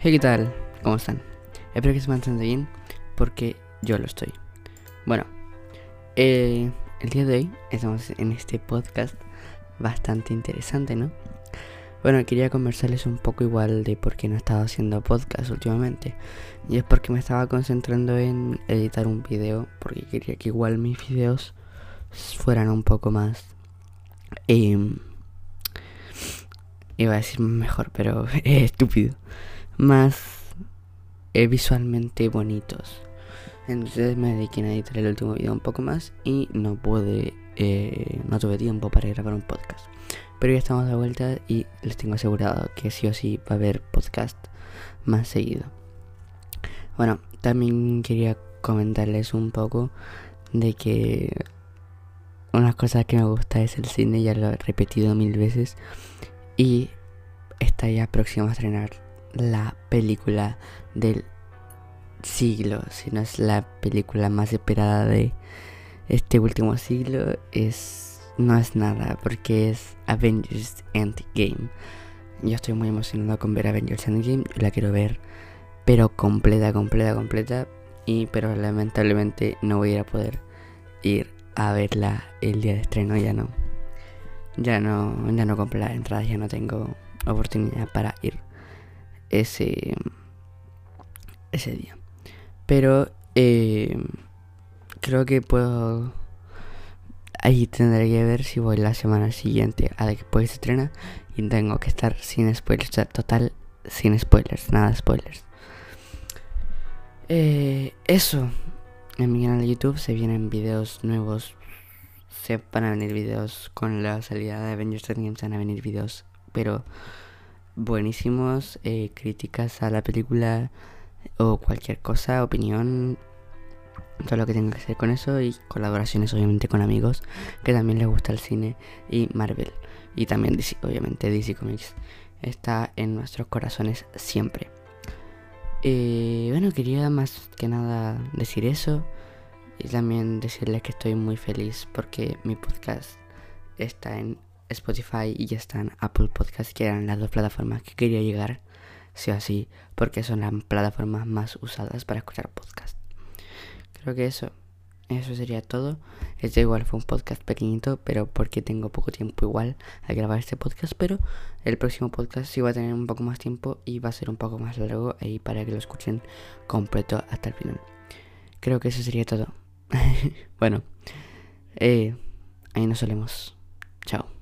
Hey, ¿qué tal? ¿Cómo están? Espero que se mantengan bien porque yo lo estoy. Bueno, eh, el día de hoy estamos en este podcast bastante interesante, ¿no? Bueno, quería conversarles un poco igual de por qué no estaba haciendo podcast últimamente. Y es porque me estaba concentrando en editar un video, porque quería que igual mis videos fueran un poco más... Eh, iba a decir mejor, pero es estúpido más eh, visualmente bonitos. Entonces me dediqué a editar el último video un poco más y no pude, eh, no tuve tiempo para grabar un podcast. Pero ya estamos de vuelta y les tengo asegurado que sí o sí va a haber podcast más seguido. Bueno, también quería comentarles un poco de que una cosa que me gusta es el cine, ya lo he repetido mil veces. Y está ya próximo a estrenar la película del siglo, si no es la película más esperada de este último siglo, es no es nada porque es Avengers Endgame. Yo estoy muy emocionado con ver Avengers Endgame, yo la quiero ver pero completa, completa, completa y pero lamentablemente no voy a poder ir a verla el día de estreno, ya no. Ya no, ya no compré las entradas, ya no tengo oportunidad para ir ese, ese día. Pero eh, creo que puedo... Ahí tendré que ver si voy la semana siguiente a la que pues se estrena y tengo que estar sin spoilers, total sin spoilers, nada spoilers. Eh, eso, en mi canal de YouTube se vienen videos nuevos, se van a venir videos con la salida de Avengers Endgame, se van a venir videos, pero buenísimos, eh, críticas a la película o cualquier cosa, opinión, todo lo que tenga que hacer con eso y colaboraciones obviamente con amigos que también les gusta el cine y Marvel y también DC, obviamente DC Comics está en nuestros corazones siempre. Eh, bueno, quería más que nada decir eso y también decirles que estoy muy feliz porque mi podcast está en Spotify y ya están Apple Podcasts, que eran las dos plataformas que quería llegar, sí o así, porque son las plataformas más usadas para escuchar podcast. Creo que eso, eso sería todo. Este igual fue un podcast pequeñito, pero porque tengo poco tiempo igual a grabar este podcast, pero el próximo podcast sí va a tener un poco más tiempo y va a ser un poco más largo ahí para que lo escuchen completo hasta el final. Creo que eso sería todo. bueno, eh, ahí nos solemos. Chao.